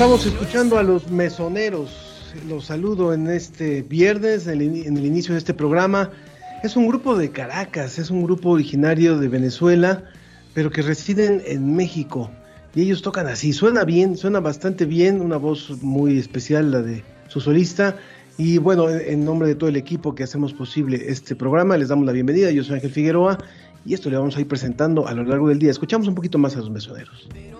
Estamos escuchando a los mesoneros. Los saludo en este viernes, en el, inicio de este programa. Es un grupo de Caracas, es un grupo originario de Venezuela, pero que residen en México. Y ellos tocan así, suena bien, suena bastante bien, una voz muy especial la de su solista. Y bueno, en nombre de todo el equipo que hacemos posible este programa, les damos la bienvenida. Yo soy Ángel Figueroa y esto le vamos a ir presentando a lo largo del día. Escuchamos un poquito más a los mesoneros. Cuando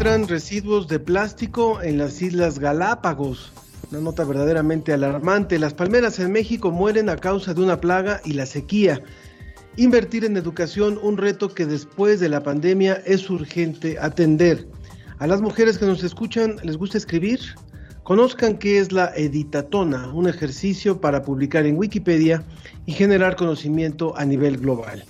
Encuentran residuos de plástico en las Islas Galápagos. Una nota verdaderamente alarmante. Las palmeras en México mueren a causa de una plaga y la sequía. Invertir en educación, un reto que después de la pandemia es urgente atender. A las mujeres que nos escuchan, ¿les gusta escribir? Conozcan qué es la editatona, un ejercicio para publicar en Wikipedia y generar conocimiento a nivel global.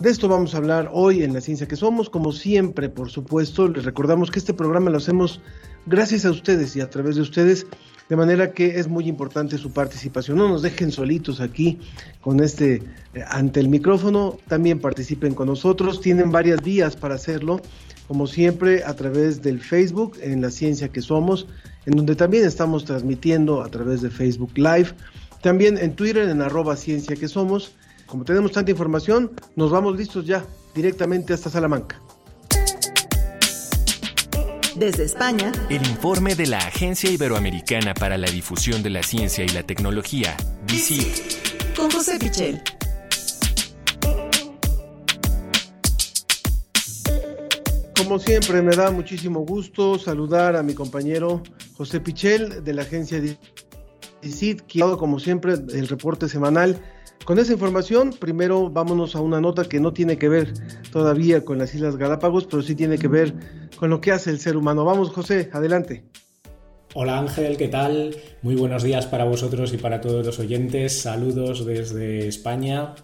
De esto vamos a hablar hoy en La Ciencia que Somos. Como siempre, por supuesto, les recordamos que este programa lo hacemos gracias a ustedes y a través de ustedes, de manera que es muy importante su participación. No nos dejen solitos aquí con este eh, ante el micrófono, también participen con nosotros. Tienen varias vías para hacerlo, como siempre, a través del Facebook en La Ciencia que Somos, en donde también estamos transmitiendo a través de Facebook Live. También en Twitter en arroba ciencia que somos. Como tenemos tanta información, nos vamos listos ya, directamente hasta Salamanca. Desde España, El informe de la Agencia Iberoamericana para la Difusión de la Ciencia y la Tecnología, DICIT. con José Pichel. Como siempre, me da muchísimo gusto saludar a mi compañero José Pichel de la agencia DICIT, que ha dado, como siempre, el reporte semanal. Con esa información, primero vámonos a una nota que no tiene que ver todavía con las Islas Galápagos, pero sí tiene que ver con lo que hace el ser humano. Vamos, José, adelante. Hola Ángel, ¿qué tal? Muy buenos días para vosotros y para todos los oyentes. Saludos desde España.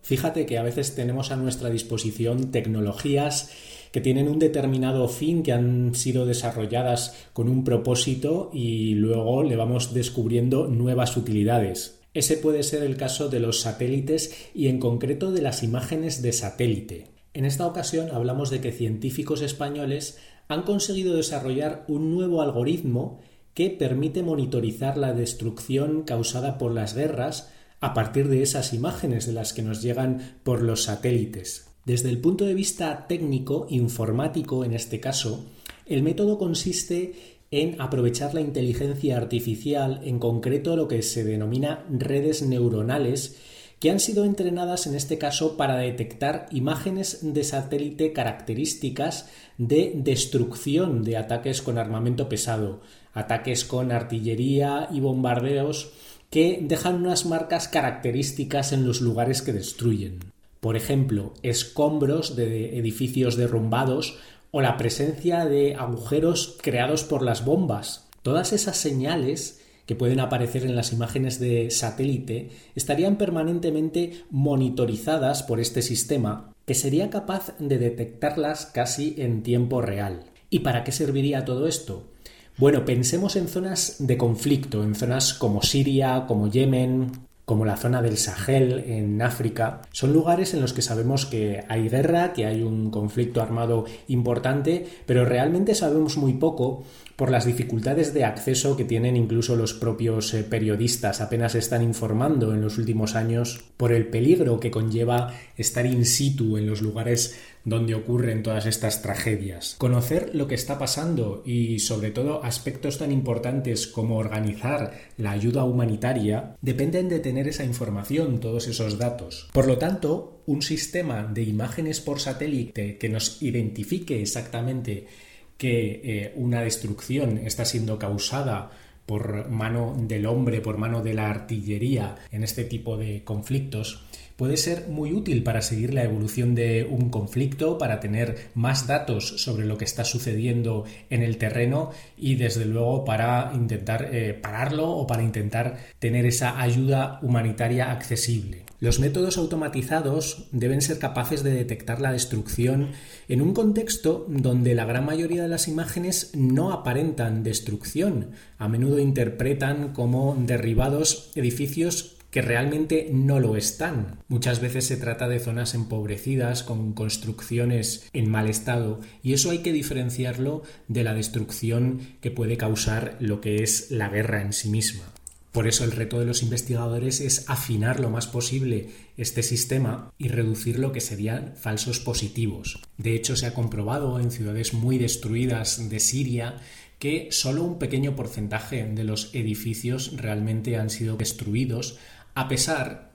Fíjate que a veces tenemos a nuestra disposición tecnologías que tienen un determinado fin, que han sido desarrolladas con un propósito y luego le vamos descubriendo nuevas utilidades. Ese puede ser el caso de los satélites y en concreto de las imágenes de satélite. En esta ocasión hablamos de que científicos españoles han conseguido desarrollar un nuevo algoritmo que permite monitorizar la destrucción causada por las guerras a partir de esas imágenes de las que nos llegan por los satélites. Desde el punto de vista técnico, informático en este caso, el método consiste en aprovechar la inteligencia artificial, en concreto lo que se denomina redes neuronales, que han sido entrenadas en este caso para detectar imágenes de satélite características de destrucción de ataques con armamento pesado, ataques con artillería y bombardeos que dejan unas marcas características en los lugares que destruyen. Por ejemplo, escombros de edificios derrumbados o la presencia de agujeros creados por las bombas. Todas esas señales que pueden aparecer en las imágenes de satélite estarían permanentemente monitorizadas por este sistema que sería capaz de detectarlas casi en tiempo real. ¿Y para qué serviría todo esto? Bueno, pensemos en zonas de conflicto, en zonas como Siria, como Yemen, como la zona del Sahel en África, son lugares en los que sabemos que hay guerra, que hay un conflicto armado importante, pero realmente sabemos muy poco por las dificultades de acceso que tienen incluso los propios eh, periodistas. Apenas están informando en los últimos años por el peligro que conlleva estar in situ en los lugares donde ocurren todas estas tragedias. Conocer lo que está pasando y sobre todo aspectos tan importantes como organizar la ayuda humanitaria dependen de tener esa información, todos esos datos. Por lo tanto, un sistema de imágenes por satélite que nos identifique exactamente que eh, una destrucción está siendo causada por mano del hombre, por mano de la artillería en este tipo de conflictos, puede ser muy útil para seguir la evolución de un conflicto, para tener más datos sobre lo que está sucediendo en el terreno y desde luego para intentar eh, pararlo o para intentar tener esa ayuda humanitaria accesible. Los métodos automatizados deben ser capaces de detectar la destrucción en un contexto donde la gran mayoría de las imágenes no aparentan destrucción, a menudo interpretan como derribados edificios que realmente no lo están. Muchas veces se trata de zonas empobrecidas con construcciones en mal estado y eso hay que diferenciarlo de la destrucción que puede causar lo que es la guerra en sí misma. Por eso el reto de los investigadores es afinar lo más posible este sistema y reducir lo que serían falsos positivos. De hecho, se ha comprobado en ciudades muy destruidas de Siria que solo un pequeño porcentaje de los edificios realmente han sido destruidos, a pesar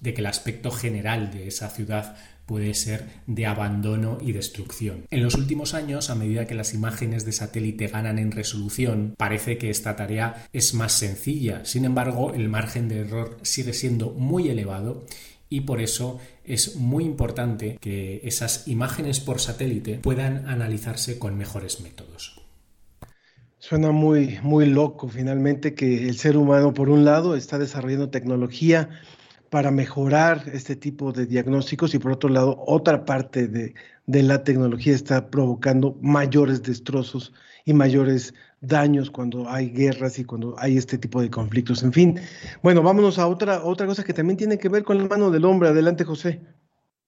de que el aspecto general de esa ciudad puede ser de abandono y destrucción. En los últimos años, a medida que las imágenes de satélite ganan en resolución, parece que esta tarea es más sencilla. Sin embargo, el margen de error sigue siendo muy elevado y por eso es muy importante que esas imágenes por satélite puedan analizarse con mejores métodos. Suena muy, muy loco finalmente que el ser humano, por un lado, está desarrollando tecnología para mejorar este tipo de diagnósticos y por otro lado otra parte de, la tecnología está provocando mayores destrozos y mayores daños cuando hay guerras y cuando hay este tipo de conflictos. En fin, bueno, vámonos a otra, otra cosa que también tiene que ver con la mano del hombre. Adelante, José.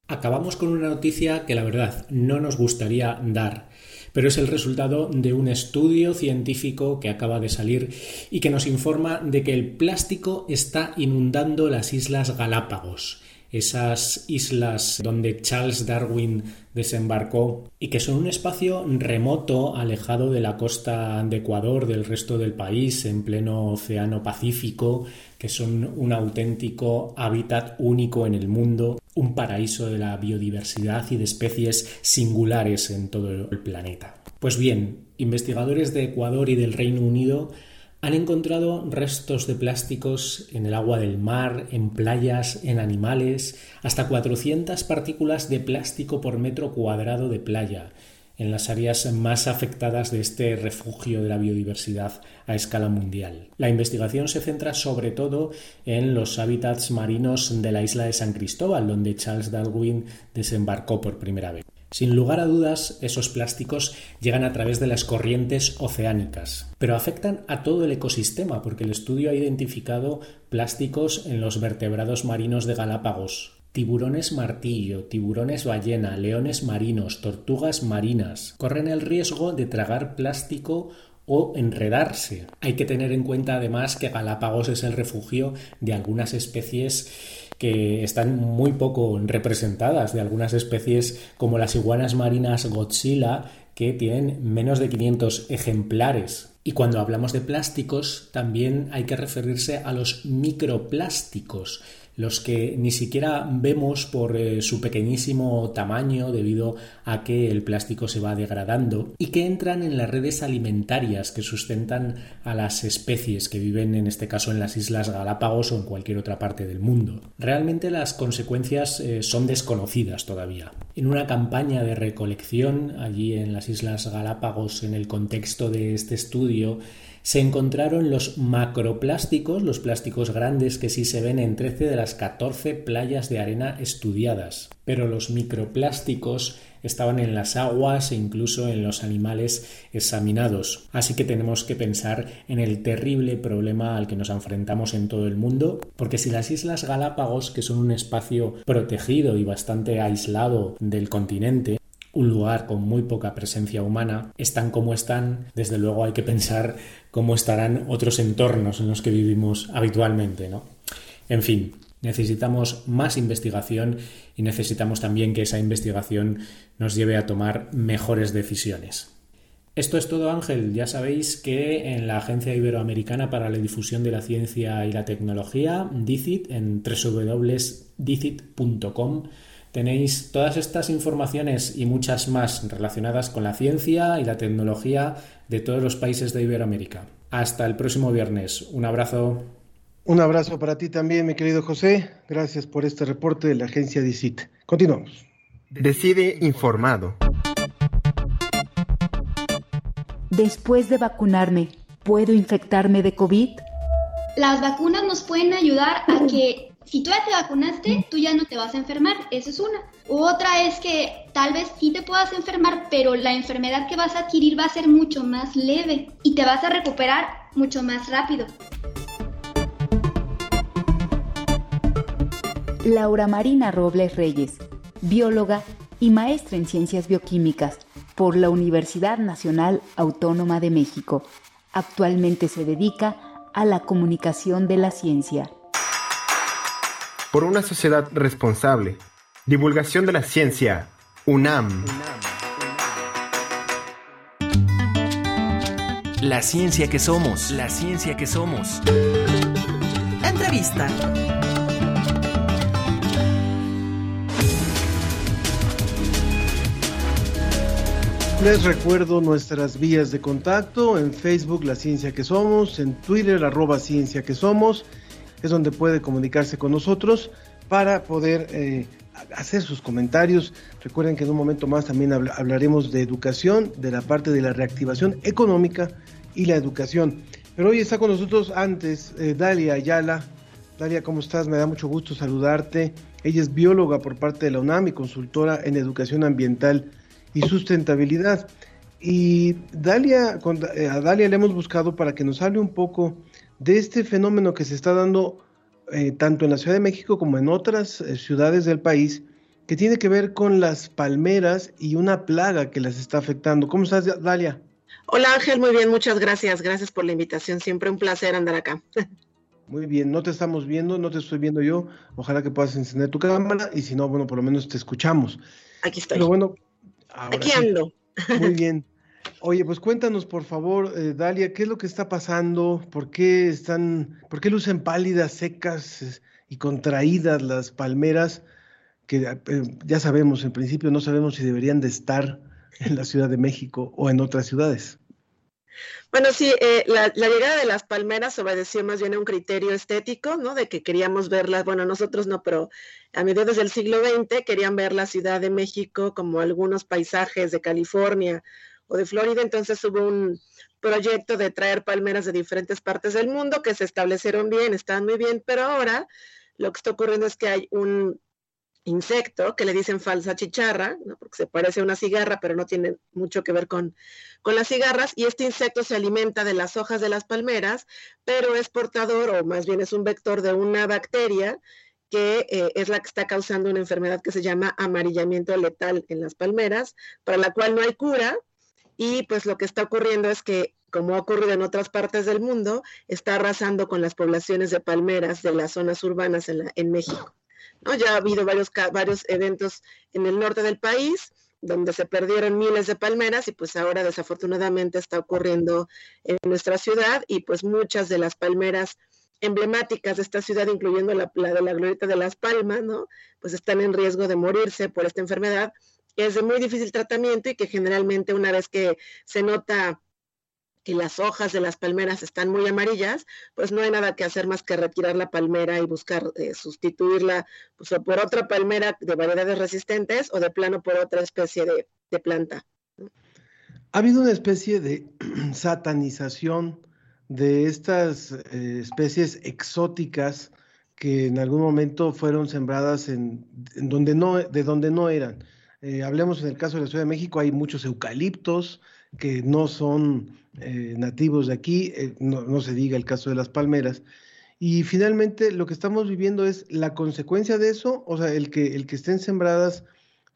Acabamos con una noticia que la verdad no nos gustaría dar pero es el resultado de un estudio científico que acaba de salir y que nos informa de que el plástico está inundando las Islas Galápagos esas islas donde Charles Darwin desembarcó y que son un espacio remoto, alejado de la costa de Ecuador, del resto del país, en pleno Océano Pacífico, que son un auténtico hábitat único en el mundo, un paraíso de la biodiversidad y de especies singulares en todo el planeta. Pues bien, investigadores de Ecuador y del Reino Unido han encontrado restos de plásticos en el agua del mar, en playas, en animales, hasta 400 partículas de plástico por metro cuadrado de playa, en las áreas más afectadas de este refugio de la biodiversidad a escala mundial. La investigación se centra sobre todo en los hábitats marinos de la isla de San Cristóbal, donde Charles Darwin desembarcó por primera vez. Sin lugar a dudas, esos plásticos llegan a través de las corrientes oceánicas, pero afectan a todo el ecosistema porque el estudio ha identificado plásticos en los vertebrados marinos de Galápagos, Tiburones martillo, tiburones ballena, leones marinos, tortugas marinas corren el riesgo de tragar plástico o enredarse. Hay que tener en cuenta además que Galápagos es el refugio de algunas especies que están muy poco representadas, de algunas especies como las iguanas marinas Godzilla, que tienen menos de 500 ejemplares. Y cuando hablamos de plásticos, también hay que referirse a los microplásticos, los que ni siquiera vemos por eh, su pequeñísimo tamaño debido a que el plástico se va degradando y que entran en las redes alimentarias que sustentan a las especies que viven en este caso en las Islas Galápagos o en cualquier otra parte del mundo. Realmente las consecuencias eh, son desconocidas todavía. En una campaña de recolección allí en las Islas Galápagos en el contexto de este estudio se encontraron los macroplásticos, los plásticos grandes que sí se ven en 13 de las 14 playas de arena estudiadas. Pero los microplásticos estaban en las aguas e incluso en los animales examinados. Así que tenemos que pensar en el terrible problema al que nos enfrentamos en todo el mundo, porque si las Islas Galápagos, que son un espacio protegido y bastante aislado del continente, un lugar con muy poca presencia humana, están como están, desde luego hay que pensar cómo estarán otros entornos en los que vivimos habitualmente, ¿no? En fin, necesitamos más investigación y necesitamos también que esa investigación nos lleve a tomar mejores decisiones. Esto es todo Ángel, ya sabéis que en la Agencia Iberoamericana para la Difusión de la Ciencia y la Tecnología, DICIT, en www.dicit.com, Tenéis todas estas informaciones y muchas más relacionadas con la ciencia y la tecnología de todos los países de Iberoamérica. Hasta el próximo viernes. Un abrazo. Un abrazo para ti también, mi querido José. Gracias por este reporte de la agencia DICIT. Continuamos. Decide informado. Después de vacunarme, ¿puedo infectarme de COVID? Las vacunas nos pueden ayudar a que si tú ya te vacunaste, tú ya no te vas a enfermar, esa es una. Otra es que tal vez sí te puedas enfermar, pero la enfermedad que vas a adquirir va a ser mucho más leve y te vas a recuperar mucho más rápido. Laura Marina Robles Reyes, bióloga y maestra en ciencias bioquímicas por la Universidad Nacional Autónoma de México. Actualmente se dedica a la comunicación de la ciencia por una sociedad responsable. Divulgación de la ciencia. UNAM. La ciencia que somos. La ciencia que somos. Entrevista. Les recuerdo nuestras vías de contacto en Facebook La Ciencia que Somos, en Twitter arroba Ciencia que Somos es donde puede comunicarse con nosotros para poder eh, hacer sus comentarios. Recuerden que en un momento más también hablaremos de educación, de la parte de la reactivación económica y la educación. Pero hoy está con nosotros antes eh, Dalia Ayala. Dalia, ¿cómo estás? Me da mucho gusto saludarte. Ella es bióloga por parte de la UNAM y consultora en educación ambiental y sustentabilidad. Y Dalia, eh, a Dalia le hemos buscado para que nos hable un poco de este fenómeno que se está dando eh, tanto en la Ciudad de México como en otras eh, ciudades del país, que tiene que ver con las palmeras y una plaga que las está afectando. ¿Cómo estás, Dalia? Hola Ángel, muy bien, muchas gracias. Gracias por la invitación. Siempre un placer andar acá. Muy bien, no te estamos viendo, no te estoy viendo yo. Ojalá que puedas encender tu cámara y si no, bueno, por lo menos te escuchamos. Aquí estoy. Pero bueno, aquí ando. Muy bien. Oye, pues cuéntanos por favor, eh, Dalia, ¿qué es lo que está pasando? ¿Por qué están, por qué lucen pálidas, secas y contraídas las palmeras? Que eh, ya sabemos, en principio no sabemos si deberían de estar en la Ciudad de México o en otras ciudades. Bueno, sí, eh, la, llegada de las palmeras obedeció más bien a un criterio estético, ¿no? De que queríamos verlas, bueno, nosotros no, pero a mediados del siglo XX querían ver la Ciudad de México como algunos paisajes de California o de Florida, entonces hubo un proyecto de traer palmeras de diferentes partes del mundo que se establecieron bien, estaban muy bien, pero ahora lo que está ocurriendo es que hay un insecto que le dicen falsa chicharra, porque se parece a una cigarra, pero no tiene mucho que ver con, con las cigarras, y este insecto se alimenta de las hojas de las palmeras, pero es portador, o más bien es un vector de una bacteria que eh, es la que está causando una enfermedad que se llama amarillamiento letal en las palmeras, para la cual no hay cura, y pues lo que está ocurriendo es que, como ha ocurrido en otras partes del mundo, está arrasando con las poblaciones de palmeras de las zonas urbanas en, México. Ya ha habido varios, varios eventos en el norte del país donde se perdieron miles de palmeras y pues ahora desafortunadamente está ocurriendo en nuestra ciudad y pues muchas de las palmeras emblemáticas de esta ciudad, incluyendo la, la de la Glorieta de las Palmas, ¿no? Pues están en riesgo de morirse por esta enfermedad es de muy difícil tratamiento y que generalmente una vez que se nota que las hojas de las palmeras están muy amarillas, pues no hay nada que hacer más que retirar la palmera y buscar eh, sustituirla pues, por otra palmera de variedades resistentes o de plano por otra especie de, planta. Ha habido una especie de satanización de estas eh, especies exóticas que en algún momento fueron sembradas en, donde no, de donde no eran. Eh, hablemos en el caso de la Ciudad de México, hay muchos eucaliptos que no son eh, nativos de aquí, no, no, se diga el caso de las palmeras. Y finalmente lo que estamos viviendo es la consecuencia de eso, o sea, el que, el que estén sembradas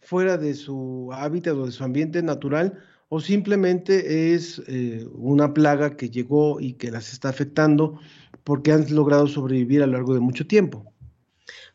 fuera de su hábitat o de su ambiente natural, o simplemente es eh, una plaga que llegó y que las está afectando porque han logrado sobrevivir a lo largo de mucho tiempo.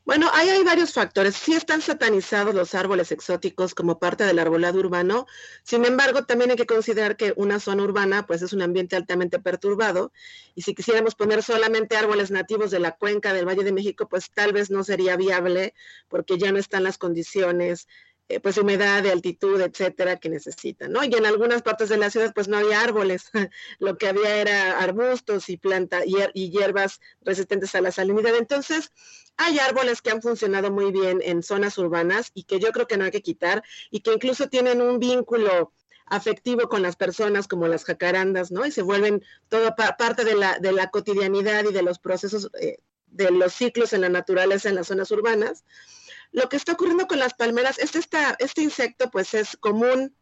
Bueno, ahí hay varios factores. Sí están satanizados los árboles exóticos como parte del arbolado urbano. Sin embargo, también hay que considerar que una zona urbana pues es un ambiente altamente perturbado y si quisiéramos poner solamente árboles nativos de la cuenca del Valle de México, pues tal vez no sería viable porque ya no están las condiciones eh, pues humedad, de altitud, etcétera, que necesitan, ¿no? Y en algunas partes de la ciudad pues no había árboles, lo que había era arbustos y plantas y hierbas resistentes a la salinidad. Entonces, hay árboles que han funcionado muy bien en zonas urbanas y que yo creo que no hay que quitar y que incluso tienen un vínculo afectivo con las personas como las jacarandas, ¿no? Y se vuelven toda parte de la, de la cotidianidad y de los procesos, eh, de los ciclos en la naturaleza en las zonas urbanas. Lo que está ocurriendo con las palmeras, este, este insecto pues es común,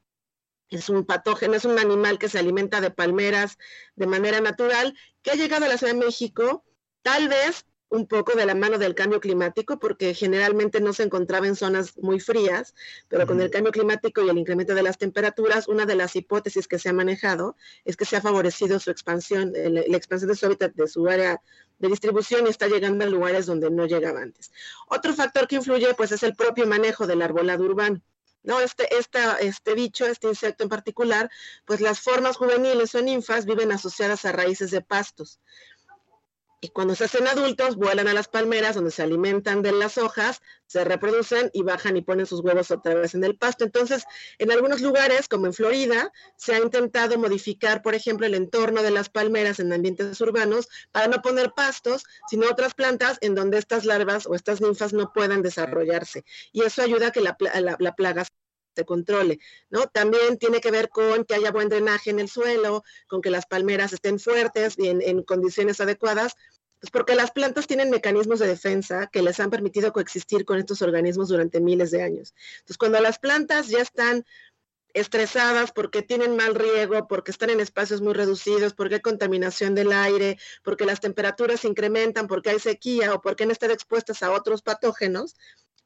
es un patógeno, es un animal que se alimenta de palmeras de manera natural, que ha llegado a la Ciudad de México, tal vez un poco de la mano del cambio climático, porque generalmente no se encontraba en zonas muy frías, pero con el cambio climático y el incremento de las temperaturas, una de las hipótesis que se ha manejado es que se ha favorecido su expansión, la, expansión de su hábitat, de su área de distribución y está llegando a lugares donde no llegaba antes. Otro factor que influye, pues, es el propio manejo del arbolado urbano. ¿no? Este, este bicho, este insecto en particular, pues las formas juveniles o ninfas viven asociadas a raíces de pastos y cuando se hacen adultos vuelan a las palmeras donde se alimentan de las hojas, se reproducen y bajan y ponen sus huevos otra vez en el pasto. Entonces, en algunos lugares, como en Florida, se ha intentado modificar, por ejemplo, el entorno de las palmeras en ambientes urbanos para no poner pastos, sino otras plantas en donde estas larvas o estas ninfas no puedan desarrollarse. Y eso ayuda a que la, la plaga se controle, ¿no? También tiene que ver con que haya buen drenaje en el suelo, con que las palmeras estén fuertes y en, condiciones adecuadas, pues porque las plantas tienen mecanismos de defensa que les han permitido coexistir con estos organismos durante miles de años. Entonces, cuando las plantas ya están estresadas porque tienen mal riego, porque están en espacios muy reducidos, porque hay contaminación del aire, porque las temperaturas se incrementan, porque hay sequía o porque han estado expuestas a otros patógenos,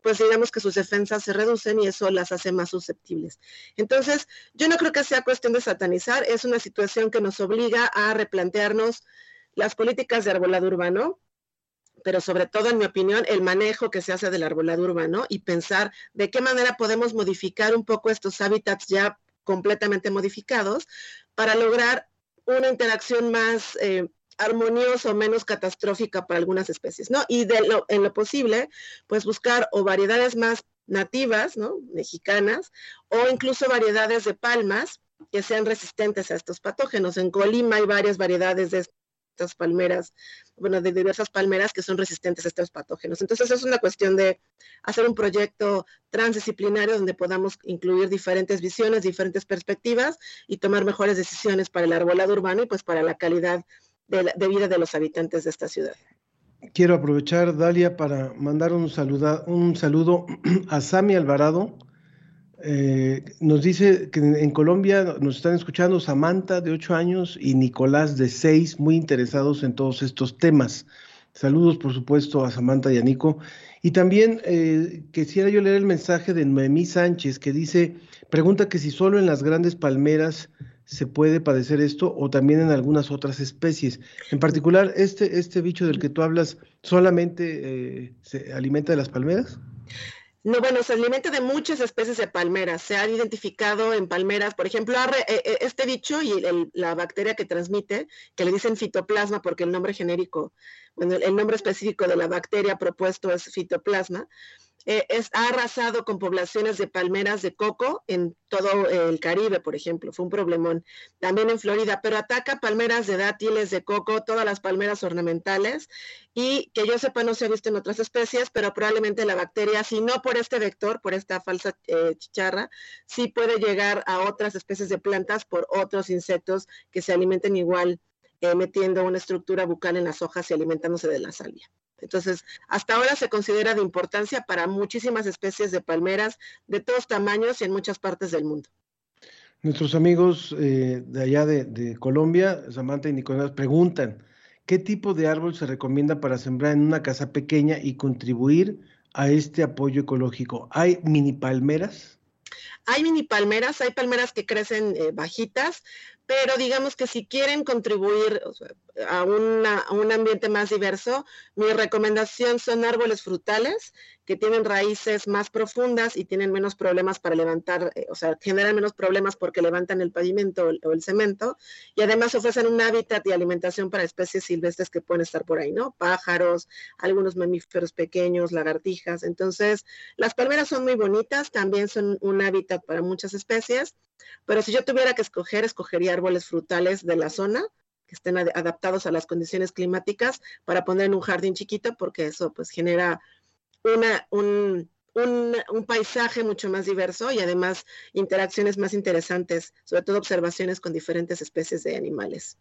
pues digamos que sus defensas se reducen y eso las hace más susceptibles. Entonces, yo no creo que sea cuestión de satanizar, es una situación que nos obliga a replantearnos las políticas de arbolado urbano, pero sobre todo, en mi opinión, el manejo que se hace del arbolado urbano y pensar de qué manera podemos modificar un poco estos hábitats ya completamente modificados para lograr una interacción más eh, armoniosa o menos catastrófica para algunas especies, ¿no? Y de lo, en lo posible, pues buscar o variedades más nativas, ¿no? Mexicanas, o incluso variedades de palmas que sean resistentes a estos patógenos. En Colima hay varias variedades de estas palmeras, bueno, de diversas palmeras que son resistentes a estos patógenos. Entonces es una cuestión de hacer un proyecto transdisciplinario donde podamos incluir diferentes visiones, diferentes perspectivas y tomar mejores decisiones para el arbolado urbano y pues para la calidad de, vida de los habitantes de esta ciudad. Quiero aprovechar, Dalia, para mandar un, un saludo a Sami Alvarado. Eh, nos dice que en Colombia nos están escuchando Samantha, de 8 años, y Nicolás, de 6, muy interesados en todos estos temas. Saludos, por supuesto, a Samantha y a Nico. Y también eh, quisiera yo leer el mensaje de Noemí Sánchez, que dice, pregunta que si solo en las grandes palmeras se puede padecer esto o también en algunas otras especies. En particular, este, este bicho del que tú hablas, ¿solamente eh, se alimenta de las palmeras? No, bueno, se alimenta de muchas especies de palmeras. Se han identificado en palmeras, por ejemplo, eh, eh, este bicho y la bacteria que transmite, que le dicen fitoplasma porque el nombre genérico, bueno, el nombre específico de la bacteria propuesto es fitoplasma. Eh, es, ha arrasado con poblaciones de palmeras de coco en todo el Caribe, por ejemplo, fue un problemón. También en Florida, pero ataca palmeras de dátiles, de coco, todas las palmeras ornamentales y que yo sepa no se ha visto en otras especies, pero probablemente la bacteria, si no por este vector, por esta falsa eh, chicharra, sí puede llegar a otras especies de plantas por otros insectos que se alimenten igual eh, metiendo una estructura bucal en las hojas y alimentándose de la salvia. Entonces, hasta ahora se considera de importancia para muchísimas especies de palmeras de todos tamaños y en muchas partes del mundo. Nuestros amigos eh, de allá de, de, Colombia, Samantha y Nicolás, preguntan, ¿qué tipo de árbol se recomienda para sembrar en una casa pequeña y contribuir a este apoyo ecológico? ¿Hay mini palmeras? Hay mini palmeras, hay palmeras que crecen eh, bajitas, pero digamos que si quieren contribuir o sea, a, un ambiente más diverso, mi recomendación son árboles frutales que tienen raíces más profundas y tienen menos problemas para levantar, eh, o sea, generan menos problemas porque levantan el pavimento o el, o el, cemento y además ofrecen un hábitat y alimentación para especies silvestres que pueden estar por ahí, ¿no? Pájaros, algunos mamíferos pequeños, lagartijas. Entonces, las palmeras son muy bonitas, también son un hábitat para muchas especies, pero si yo tuviera que escoger, escogería árboles frutales de la zona que estén ad adaptados a las condiciones climáticas para poner en un jardín chiquito porque eso pues genera una, un, un, un, paisaje mucho más diverso y además interacciones más interesantes, sobre todo observaciones con diferentes especies de animales.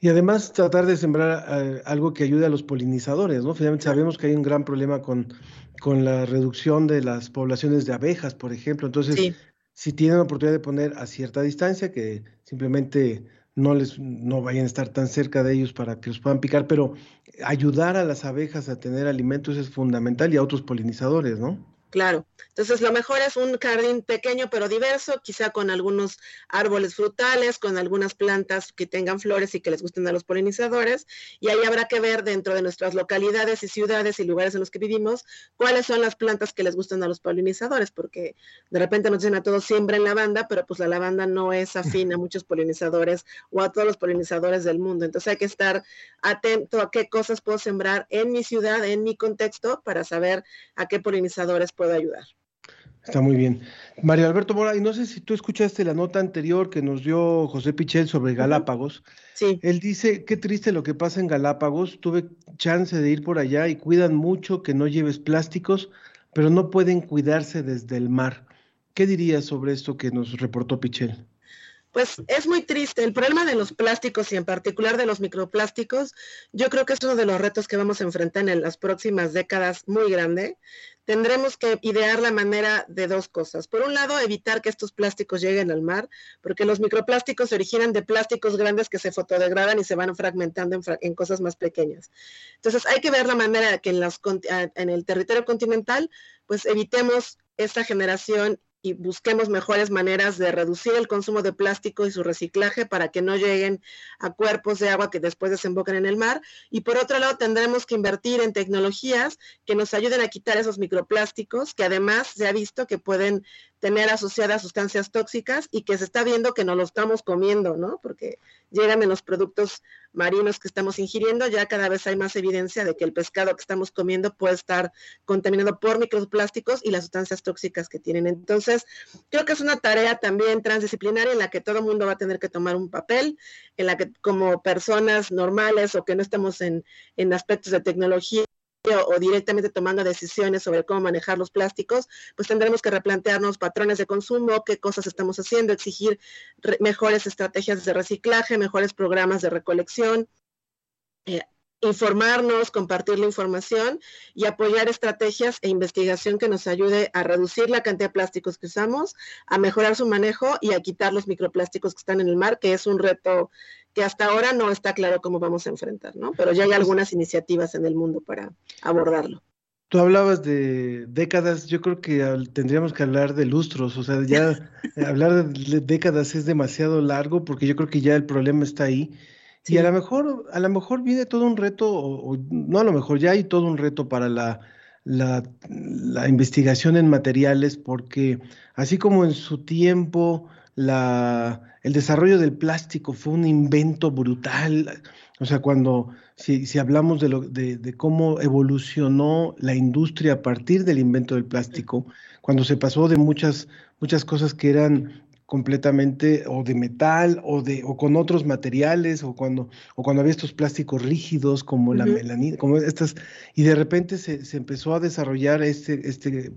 Y además tratar de sembrar uh, algo que ayude a los polinizadores, ¿no? Finalmente sabemos que hay un gran problema con, con la reducción de las poblaciones de abejas, por ejemplo. Entonces, sí. si tienen la oportunidad de poner a cierta distancia, que simplemente no les no vayan a estar tan cerca de ellos para que los puedan picar, pero ayudar a las abejas a tener alimentos es fundamental y a otros polinizadores, ¿no? Claro. Entonces, lo mejor es un jardín pequeño pero diverso, quizá con algunos árboles frutales, con algunas plantas que tengan flores y que les gusten a los polinizadores. Y ahí habrá que ver dentro de nuestras localidades y ciudades y lugares en los que vivimos cuáles son las plantas que les gustan a los polinizadores, porque de repente nos dicen a todos siembren lavanda, pero pues la lavanda no es afín a muchos polinizadores o a todos los polinizadores del mundo. Entonces hay que estar atento a qué cosas puedo sembrar en mi ciudad, en mi contexto, para saber a qué polinizadores puedo ayudar. Está muy bien. Mario Alberto Mora, y no sé si tú escuchaste la nota anterior que nos dio José Pichel sobre Galápagos. Sí. Él dice, qué triste lo que pasa en Galápagos, tuve chance de ir por allá y cuidan mucho que no lleves plásticos, pero no pueden cuidarse desde el mar. ¿Qué dirías sobre esto que nos reportó Pichel? Pues es muy triste. El problema de los plásticos y en particular de los microplásticos, yo creo que es uno de los retos que vamos a enfrentar en las próximas décadas muy grande. Tendremos que idear la manera de dos cosas. Por un lado, evitar que estos plásticos lleguen al mar, porque los microplásticos se originan de plásticos grandes que se fotodegradan y se van fragmentando en, fra cosas más pequeñas. Entonces, hay que ver la manera que en, las, en el territorio continental, pues evitemos esta generación y busquemos mejores maneras de reducir el consumo de plástico y su reciclaje para que no lleguen a cuerpos de agua que después desemboquen en el mar. Y por otro lado, tendremos que invertir en tecnologías que nos ayuden a quitar esos microplásticos, que además se ha visto que pueden tener asociadas sustancias tóxicas y que se está viendo que no lo estamos comiendo, ¿no? Porque llegan en los productos marinos que estamos ingiriendo, ya cada vez hay más evidencia de que el pescado que estamos comiendo puede estar contaminado por microplásticos y las sustancias tóxicas que tienen. Entonces, creo que es una tarea también transdisciplinaria en la que todo el mundo va a tener que tomar un papel, en la que como personas normales o que no estamos en, en aspectos de tecnología, o directamente tomando decisiones sobre cómo manejar los plásticos, pues tendremos que replantearnos patrones de consumo, qué cosas estamos haciendo, exigir mejores estrategias de reciclaje, mejores programas de recolección, eh, informarnos, compartir la información y apoyar estrategias e investigación que nos ayude a reducir la cantidad de plásticos que usamos, a mejorar su manejo y a quitar los microplásticos que están en el mar, que es un reto que hasta ahora no está claro cómo vamos a enfrentar, ¿no? Pero ya hay algunas iniciativas en el mundo para abordarlo. Tú hablabas de décadas, yo creo que tendríamos que hablar de lustros, o sea, ya hablar de décadas es demasiado largo porque yo creo que ya el problema está ahí. Sí. Y a lo mejor, a lo mejor viene todo un reto, o, o, no a lo mejor, ya hay todo un reto para la, la, la, investigación en materiales, porque así como en su tiempo la, el desarrollo del plástico fue un invento brutal, o sea, cuando, si, si hablamos de, lo, de, de, cómo evolucionó la industria a partir del invento del plástico, cuando se pasó de muchas, muchas cosas que eran completamente o de metal o de o con otros materiales o cuando o cuando había estos plásticos rígidos como uh -huh. la melanina como estas y de repente se, se, empezó a desarrollar este este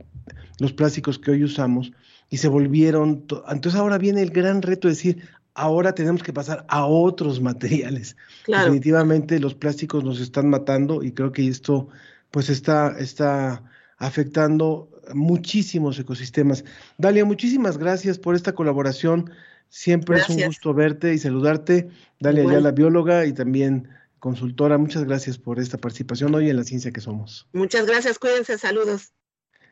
los plásticos que hoy usamos y se volvieron entonces ahora viene el gran reto de decir ahora tenemos que pasar a otros materiales. Claro. Definitivamente los plásticos nos están matando y creo que esto pues está, está afectando muchísimos ecosistemas. Dalia, muchísimas gracias por esta colaboración. Siempre es un gusto verte y saludarte. Dalia Igual. Ayala, bióloga y también consultora. Muchas gracias por esta participación hoy en La Ciencia que Somos. Muchas gracias, cuídense, saludos.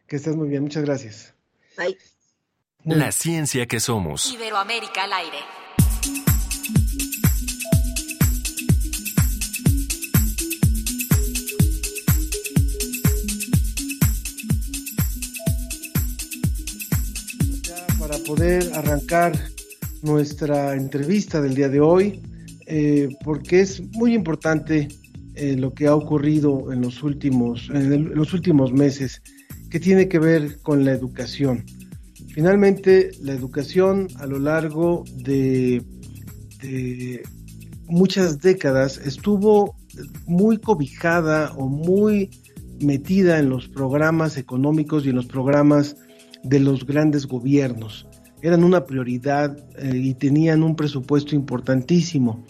Que estés muy bien. Muchas gracias. Bye. La ciencia que somos. Iberoamérica al aire. Para poder arrancar nuestra entrevista del día de hoy, eh, porque es muy importante eh, lo que ha ocurrido en los últimos, en los últimos meses, que tiene que ver con la educación. Finalmente, la educación a lo largo de, de muchas décadas estuvo muy cobijada o muy metida en los programas económicos y en los programas de los grandes gobiernos. Eran una prioridad eh, y tenían un presupuesto importantísimo.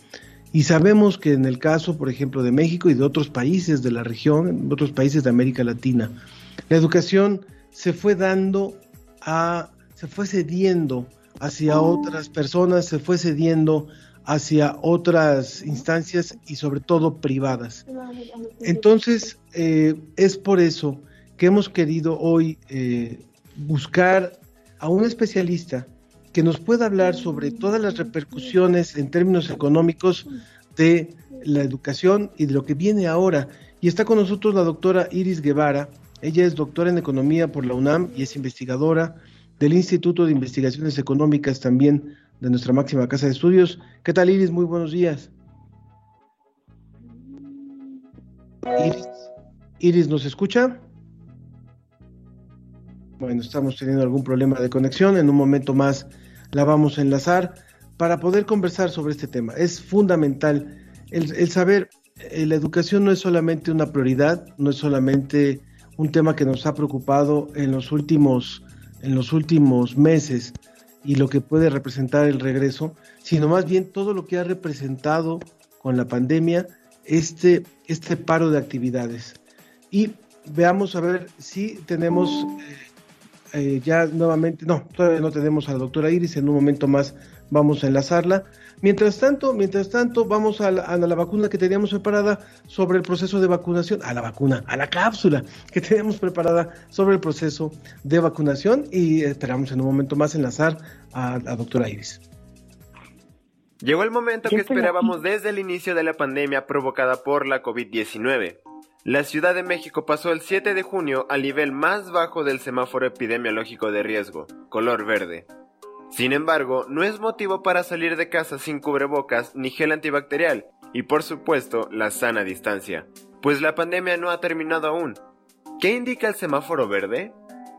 Y sabemos que en el caso, por ejemplo, de México y de otros países de la región, otros países de América Latina, la educación se fue dando a, se fue cediendo hacia otras personas, se fue cediendo hacia otras instancias y sobre todo privadas. Entonces, eh, es por eso que hemos querido hoy eh, buscar a un especialista que nos pueda hablar sobre todas las repercusiones en términos económicos de la educación y de lo que viene ahora. Y está con nosotros la doctora Iris Guevara. Ella es doctora en economía por la UNAM y es investigadora del Instituto de Investigaciones Económicas también de nuestra máxima casa de estudios. ¿Qué tal Iris? Muy buenos días. Iris, Iris ¿nos escucha? Bueno, estamos teniendo algún problema de conexión. En un momento más la vamos a enlazar para poder conversar sobre este tema. Es fundamental el, el saber, eh, la educación no es solamente una prioridad, no es solamente un tema que nos ha preocupado en los últimos, en los últimos meses y lo que puede representar el regreso, sino más bien todo lo que ha representado con la pandemia este, este paro de actividades. Y veamos a ver si tenemos eh, ya nuevamente, no, todavía no tenemos a la doctora Iris, en un momento más vamos a enlazarla. Mientras tanto, mientras tanto, vamos a la, a la vacuna que teníamos preparada sobre el proceso de vacunación, a la vacuna, a la cápsula que teníamos preparada sobre el proceso de vacunación y esperamos en un momento más enlazar a la doctora Iris. Llegó el momento que esperábamos desde el inicio de la pandemia provocada por la COVID-19. La Ciudad de México pasó el 7 de junio al nivel más bajo del semáforo epidemiológico de riesgo, color verde. Sin embargo, no es motivo para salir de casa sin cubrebocas ni gel antibacterial y por supuesto la sana distancia, pues la pandemia no ha terminado aún. ¿Qué indica el semáforo verde?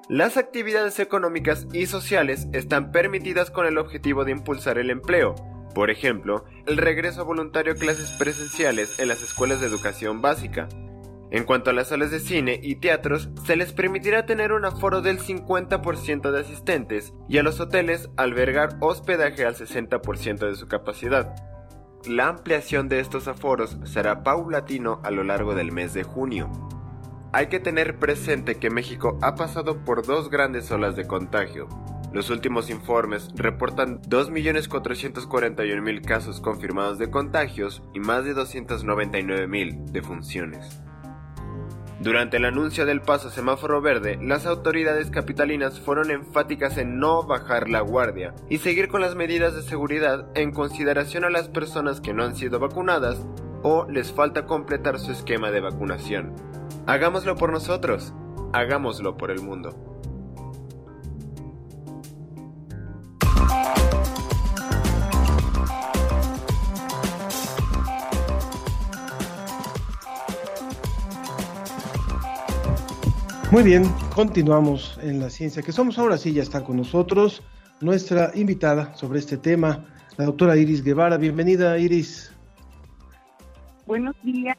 Las actividades económicas y sociales están permitidas con el objetivo de impulsar el empleo, por ejemplo, el regreso voluntario a clases presenciales en las escuelas de educación básica. En cuanto a las salas de cine y teatros, se les permitirá tener un aforo del 50% de asistentes y a los hoteles albergar hospedaje al 60% de su capacidad. La ampliación de estos aforos será paulatino a lo largo del mes de junio. Hay que tener presente que México ha pasado por dos grandes olas de contagio. Los últimos informes reportan 2.441.000 casos confirmados de contagios y más de 299.000 defunciones. Durante el anuncio del paso semáforo verde, las autoridades capitalinas fueron enfáticas en no bajar la guardia y seguir con las medidas de seguridad en consideración a las personas que no han sido vacunadas o les falta completar su esquema de vacunación. Hagámoslo por nosotros, hagámoslo por el mundo. Muy bien, continuamos en la ciencia que somos. Ahora sí, ya está con nosotros nuestra invitada sobre este tema, la doctora Iris Guevara. Bienvenida, Iris. Buenos días.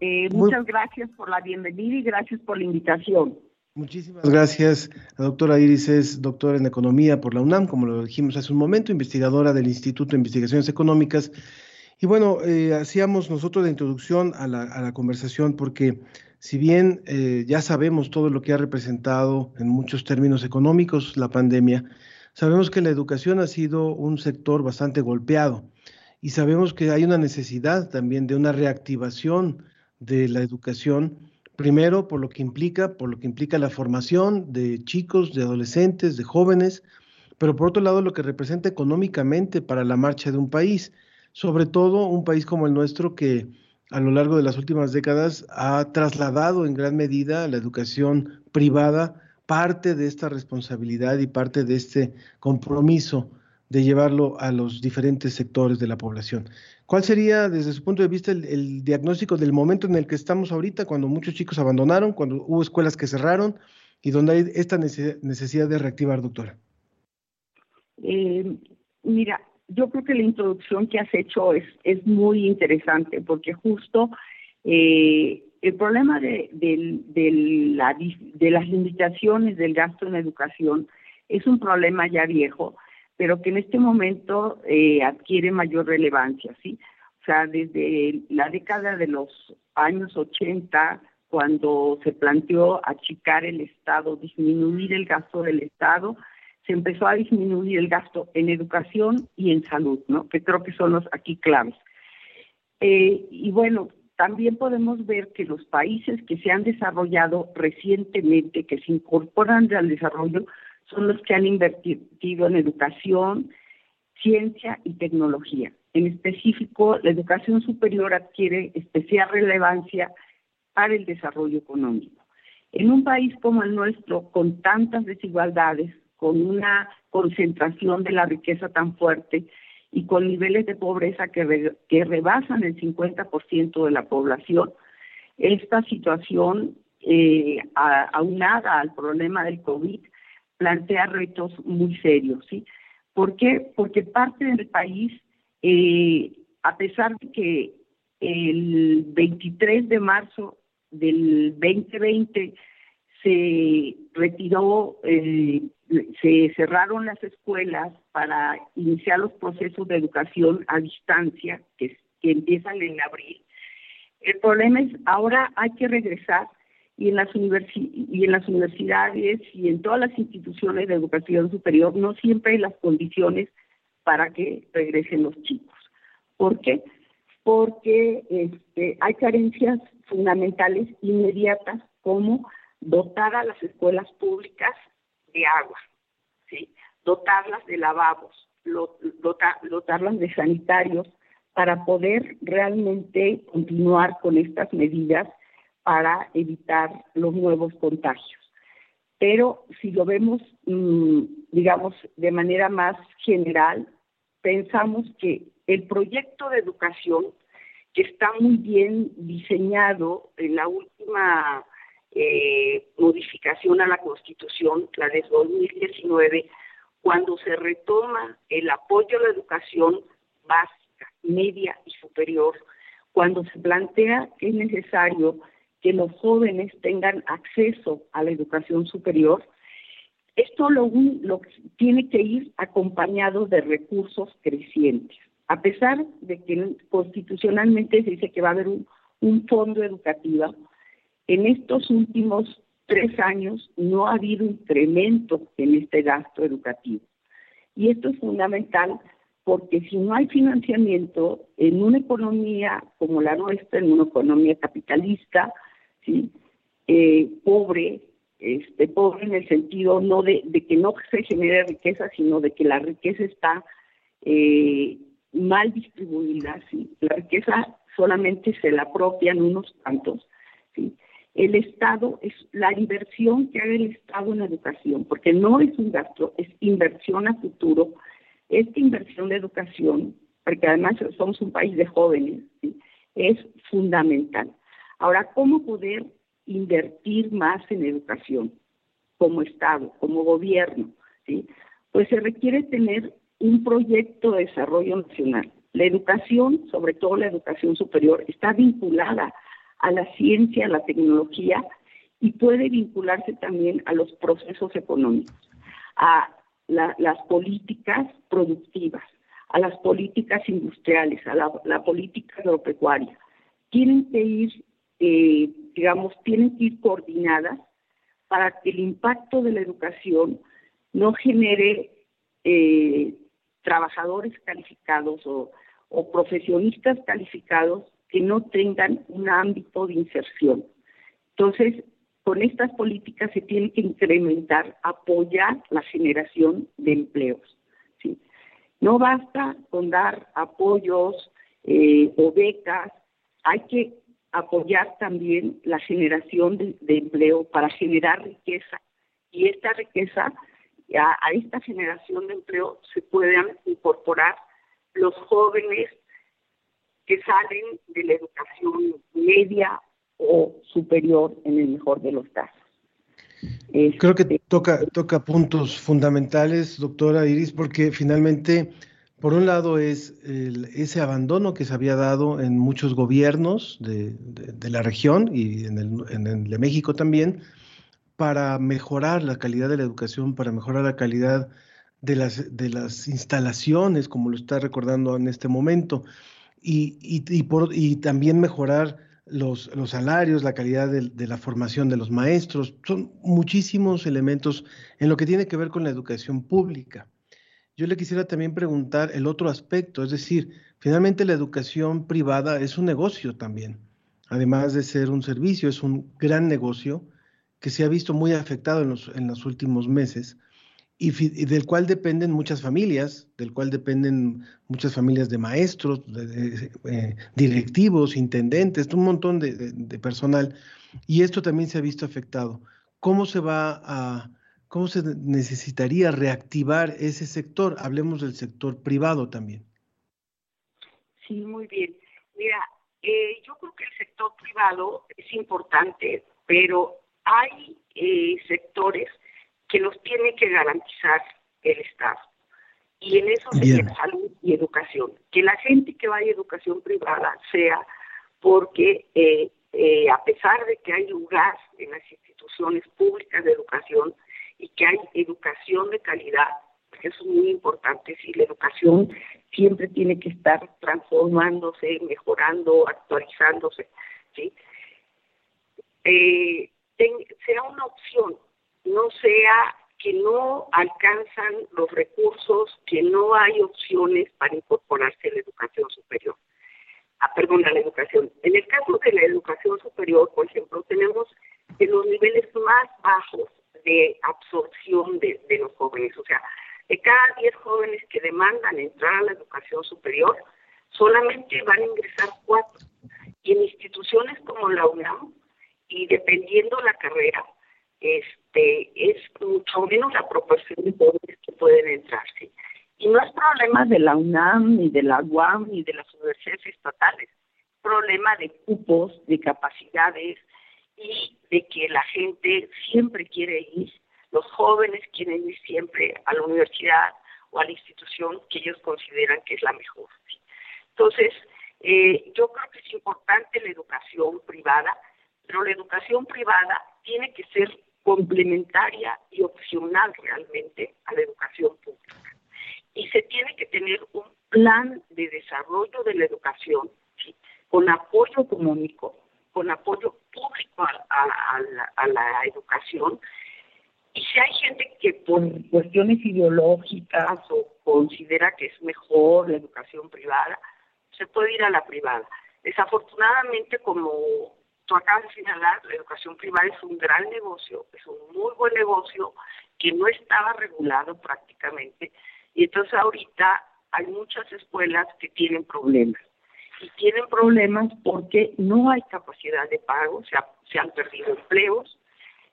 Eh, Muy- muchas gracias por la bienvenida y gracias por la invitación. Muchísimas gracias. La doctora Iris es doctora en Economía por la UNAM, como lo dijimos hace un momento, investigadora del Instituto de Investigaciones Económicas. Y bueno, eh, hacíamos nosotros la introducción a la, conversación porque si bien eh, ya sabemos todo lo que ha representado en muchos términos económicos la pandemia, sabemos que la educación ha sido un sector bastante golpeado y sabemos que hay una necesidad también de una reactivación de la educación Primero, por lo que implica, por lo que implica la formación de chicos, de adolescentes, de jóvenes, pero por otro lado lo que representa económicamente para la marcha de un país, sobre todo un país como el nuestro que a lo largo de las últimas décadas ha trasladado en gran medida a la educación privada parte de esta responsabilidad y parte de este compromiso de llevarlo a los diferentes sectores de la población. ¿Cuál sería, desde su punto de vista, el, diagnóstico del momento en el que estamos ahorita, cuando muchos chicos abandonaron, cuando hubo escuelas que cerraron y donde hay esta necesidad de reactivar, doctora? Eh, mira, yo creo que la introducción que has hecho es, es muy interesante porque justo eh, el problema de, la, de las limitaciones del gasto en educación es un problema ya viejo pero que en este momento eh, adquiere mayor relevancia, ¿sí? O sea, desde la década de los años 80, cuando se planteó achicar el Estado, disminuir el gasto del Estado, se empezó a disminuir el gasto en educación y en salud, ¿no? Que creo que son los aquí claves. Eh, y bueno, también podemos ver que los países que se han desarrollado recientemente, que se incorporan al desarrollo, son los que han invertido en educación, ciencia y tecnología. En específico, la educación superior adquiere especial relevancia para el desarrollo económico. En un país como el nuestro, con tantas desigualdades, con una concentración de la riqueza tan fuerte y con niveles de pobreza que, que rebasan el 50% de la población, esta situación, eh, aunada al problema del COVID, plantea retos muy serios, ¿sí? ¿Por qué? Porque parte del país, eh, a pesar de que el 23 de marzo del 2020 se retiró, eh, se cerraron las escuelas para iniciar los procesos de educación a distancia que, empiezan en abril. El problema es ahora hay que regresar y en, las y en las universidades y en todas las instituciones de educación superior no siempre hay las condiciones para que regresen los chicos. ¿Por qué? Porque este, hay carencias fundamentales inmediatas como dotar a las escuelas públicas de agua, ¿sí? dotarlas de lavabos, dotarlas de sanitarios para poder realmente continuar con estas medidas para evitar los nuevos contagios. Pero si lo vemos, mm, digamos, de manera más general, pensamos que el proyecto de educación, que está muy bien diseñado en la última eh, modificación a la Constitución, la de 2019, cuando se retoma el apoyo a la educación básica, media y superior, cuando se plantea que es necesario que los jóvenes tengan acceso a la educación superior, esto lo, lo tiene que ir acompañado de recursos crecientes. A pesar de que constitucionalmente se dice que va a haber un, un fondo educativo, en estos últimos tres años no ha habido incremento en este gasto educativo. Y esto es fundamental porque si no hay financiamiento en una economía como la nuestra, en una economía capitalista. Eh, pobre, este, pobre en el sentido no de, que no se genere riqueza, sino de que la riqueza está eh, mal distribuida. La riqueza solamente se la apropian unos cuantos, ¿sí? El Estado es la inversión que haga el Estado en educación, porque no es un gasto, es inversión a futuro. Esta inversión de educación, porque además somos un país de jóvenes, es fundamental. Ahora, ¿cómo poder invertir más en educación como Estado, como gobierno? ¿sí? Pues se requiere tener un proyecto de desarrollo nacional. La educación, sobre todo la educación superior, está vinculada a la ciencia, a la tecnología y puede vincularse también a los procesos económicos, a las políticas productivas, a las políticas industriales, a la, política agropecuaria. Tienen que ir, eh, digamos, tienen que ir coordinadas para que el impacto de la educación no genere eh, trabajadores calificados o, profesionistas calificados que no tengan un ámbito de inserción. Entonces, con estas políticas se tiene que incrementar, apoyar la generación de empleos. No basta con dar apoyos eh, o becas, hay que apoyar también la generación de, empleo para generar riqueza y esta riqueza, a, a esta generación de empleo se puedan incorporar los jóvenes que salen de la educación media o superior en el mejor de los casos. Creo que toca, toca puntos fundamentales, doctora Iris, porque finalmente, por un lado, es ese abandono que se había dado en muchos gobiernos de, la región y en el, de México también, para mejorar la calidad de la educación, para mejorar la calidad de las, de las instalaciones, como lo está recordando en este momento, y, y, por, y también mejorar los, los salarios, la calidad de, la formación de los maestros, son muchísimos elementos en lo que tiene que ver con la educación pública. Yo le quisiera también preguntar el otro aspecto, es decir, finalmente la educación privada es un negocio también, además de ser un servicio, es un gran negocio que se ha visto muy afectado en los, en los últimos meses y, del cual dependen muchas familias, del cual dependen muchas familias de maestros, de, eh, directivos, intendentes, un montón de, personal, y esto también se ha visto afectado. ¿Cómo se va a, cómo se necesitaría reactivar ese sector? Hablemos del sector privado también. Sí, muy bien. Mira, eh, yo creo que el sector privado es importante, pero hay eh, sectores que los tiene que garantizar el Estado. Y en eso sería salud y educación. Que la gente que vaya a educación privada sea porque eh, eh, a pesar de que hay lugar en las instituciones públicas de educación y que hay educación de calidad, eso es muy importante, si la educación siempre tiene que estar transformándose, mejorando, actualizándose, ¿sí? Eh, será una opción no sea que no alcanzan los recursos, que no hay opciones para incorporarse a la educación superior. Ah, perdón, a la educación. En el caso de la educación superior, por ejemplo, tenemos de los niveles más bajos de absorción de, los jóvenes. O sea, de cada 10 jóvenes que demandan entrar a la educación superior, solamente van a ingresar 4. Y en instituciones como la UNAM, y dependiendo la carrera, este, es mucho menos la proporción de jóvenes que pueden entrar. Y no es problema de la UNAM, ni de la UAM, ni de las universidades estatales. Es problema de cupos, de capacidades y de que la gente siempre quiere ir, los jóvenes quieren ir siempre a la universidad o a la institución que ellos consideran que es la mejor. Entonces, eh, yo creo que es importante la educación privada, pero la educación privada tiene que ser complementaria y opcional realmente a la educación pública. Y se tiene que tener un plan de desarrollo de la educación con apoyo económico, con apoyo público a, la, educación. Y si hay gente que por cuestiones ideológicas o considera que es mejor la educación privada, se puede ir a la privada. Desafortunadamente, como tú acabas de señalar, la educación privada es un gran negocio, es un muy buen negocio que no estaba regulado prácticamente. Y entonces ahorita hay muchas escuelas que tienen problemas. Y tienen problemas porque no hay capacidad de pago, se, se han perdido empleos,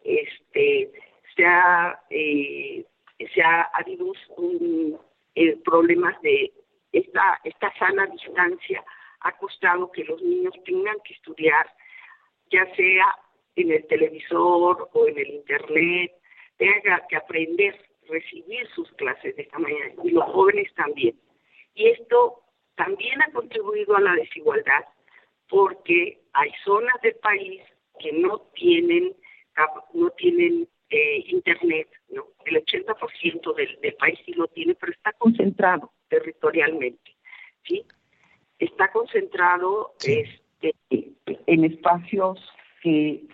este, se ha, eh, se ha habido un, eh, problemas de esta, esta sana distancia ha costado que los niños tengan que estudiar ya sea en el televisor o en el internet, tenga que aprender, recibir sus clases de esta manera, y los jóvenes también. Y esto también ha contribuido a la desigualdad porque hay zonas del país que no tienen no tienen eh, internet, ¿no? El 80% del, del país sí lo tiene, pero está concentrado territorialmente, ¿sí? Está concentrado este, en espacios que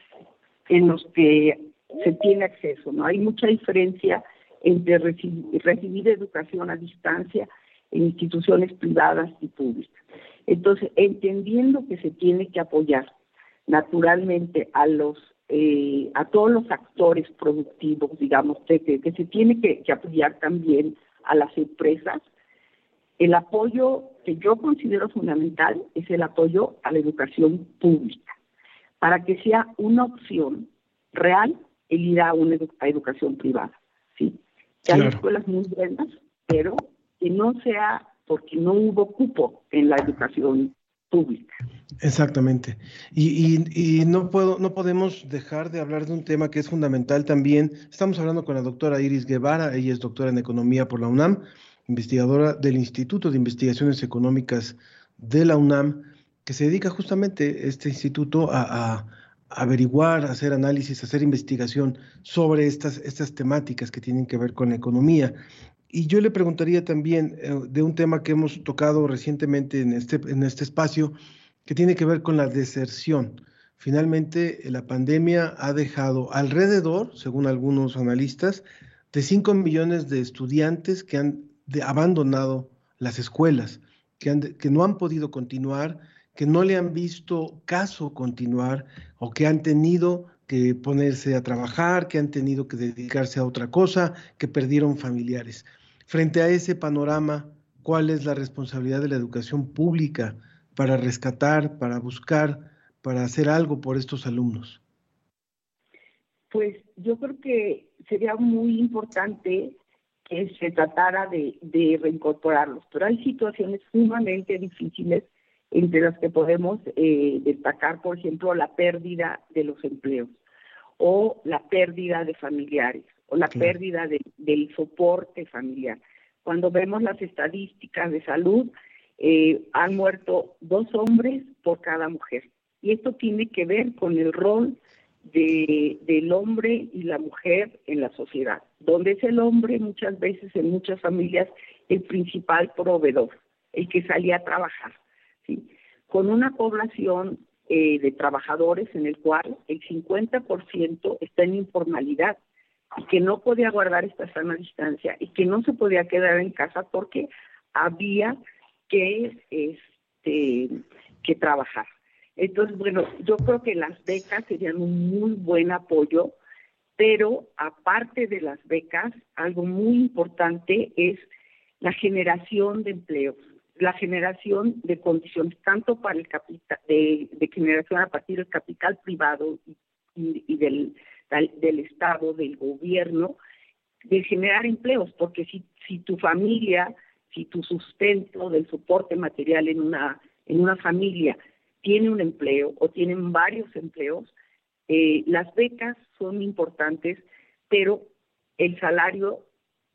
en los que se tiene acceso, ¿no? Hay mucha diferencia entre recibir, educación a distancia en instituciones privadas y públicas. Entonces, entendiendo que se tiene que apoyar naturalmente a los eh, a todos los actores productivos, digamos, que, que se tiene que, apoyar también a las empresas. El apoyo que yo considero fundamental es el apoyo a la educación pública, para que sea una opción real el ir a una educación privada. ¿sí? Que hay escuelas muy buenas, pero que no sea porque no hubo cupo en la educación pública. Exactamente. Y, y, no, puedo, no podemos dejar de hablar de un tema que es fundamental también. Estamos hablando con la doctora Iris Guevara, ella es doctora en Economía por la UNAM, investigadora del Instituto de Investigaciones Económicas de la UNAM, que se dedica justamente este instituto a, averiguar, hacer análisis, hacer investigación sobre estas, estas temáticas que tienen que ver con la economía. Y yo le preguntaría también eh, de un tema que hemos tocado recientemente en este, en este espacio, que tiene que ver con la deserción. Finalmente, la pandemia ha dejado alrededor, según algunos analistas, de 5 millones de estudiantes que han abandonado las escuelas, que, que no han podido continuar, que no le han visto caso continuar o que han tenido que ponerse a trabajar, que han tenido que dedicarse a otra cosa, que perdieron familiares. Frente a ese panorama, ¿cuál es la responsabilidad de la educación pública para rescatar, para buscar, para hacer algo por estos alumnos? Pues yo creo que sería muy importante se tratara de, reincorporarlos, pero hay situaciones sumamente difíciles entre las que podemos eh, destacar, por ejemplo, la pérdida de los empleos o la pérdida de familiares o la pérdida del soporte familiar. Cuando vemos las estadísticas de salud, eh, han muerto dos hombres por cada mujer. Y esto tiene que ver con el rol de, del hombre y la mujer en la sociedad, donde es el hombre muchas veces en muchas familias el principal proveedor, el que salía a trabajar. ¿sí? Con una población eh, de trabajadores en el cual el 50% está en informalidad y que no podía guardar esta sana distancia y que no se podía quedar en casa porque había que, este, que trabajar. Entonces, bueno, yo creo que las becas serían un muy buen apoyo, pero aparte de las becas, algo muy importante es la generación de empleos, la generación de condiciones tanto para el capital, de, generación a partir del capital privado y del del Estado, del gobierno, de generar empleos, porque si, si tu familia, si tu sustento del soporte material en una, en una familia tiene un empleo o tienen varios empleos, eh, las becas son importantes, pero el salario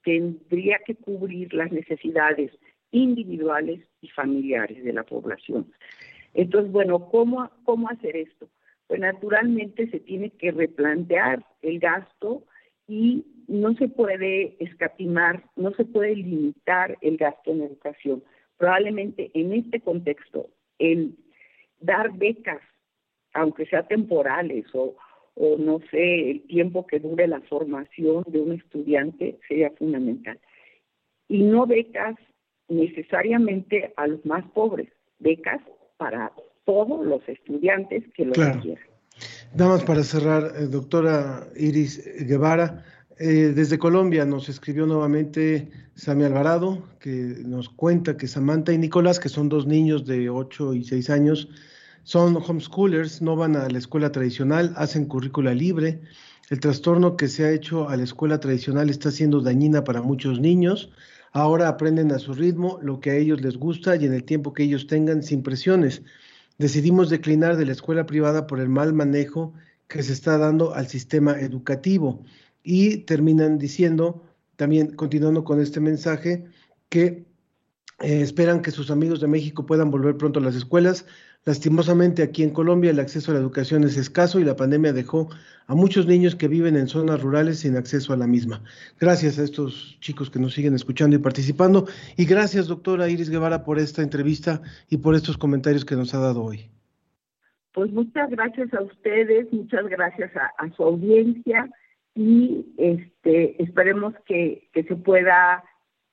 tendría que cubrir las necesidades individuales y familiares de la población. Entonces, bueno, ¿cómo, cómo hacer esto? pues naturalmente se tiene que replantear el gasto y no se puede escatimar, no se puede limitar el gasto en educación. Probablemente en este contexto, el dar becas, aunque sea temporales o, o no sé, el tiempo que dure la formación de un estudiante sería fundamental. Y no becas necesariamente a los más pobres, becas para todos los estudiantes que lo claro. requieran. Nada más para cerrar, eh, doctora Iris Guevara, eh, desde Colombia nos escribió nuevamente Sami Alvarado, que nos cuenta que Samantha y Nicolás, que son dos niños de 8 y 6 años, son homeschoolers, no van a la escuela tradicional, hacen currícula libre. El trastorno que se ha hecho a la escuela tradicional está siendo dañina para muchos niños. Ahora aprenden a su ritmo, lo que a ellos les gusta y en el tiempo que ellos tengan sin presiones. Decidimos declinar de la escuela privada por el mal manejo que se está dando al sistema educativo. Y terminan diciendo, también continuando con este mensaje, que eh, esperan que sus amigos de México puedan volver pronto a las escuelas. Lastimosamente aquí en Colombia el acceso a la educación es escaso y la pandemia dejó a muchos niños que viven en zonas rurales sin acceso a la misma. Gracias a estos chicos que nos siguen escuchando y participando y gracias doctora Iris Guevara por esta entrevista y por estos comentarios que nos ha dado hoy. Pues muchas gracias a ustedes, muchas gracias a, a su audiencia y este esperemos que, que se pueda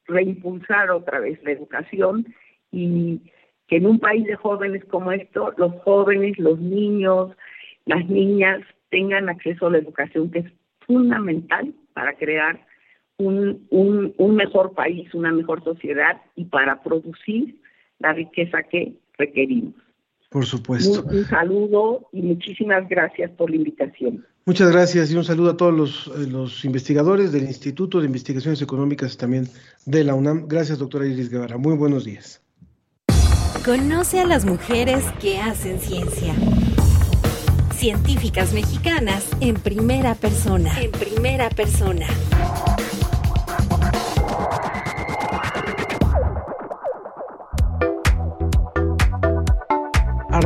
reimpulsar otra vez la educación y que en un país de jóvenes como esto, los jóvenes, los niños, las niñas tengan acceso a la educación, que es fundamental para crear un, un, un mejor país, una mejor sociedad y para producir la riqueza que requerimos. Por supuesto. Un, un, saludo y muchísimas gracias por la invitación. Muchas gracias y un saludo a todos los, eh, los, investigadores del Instituto de Investigaciones Económicas también de la UNAM. Gracias, doctora Iris Guevara. Muy buenos días. Conoce a las mujeres que hacen ciencia. Científicas mexicanas en primera persona. En primera persona.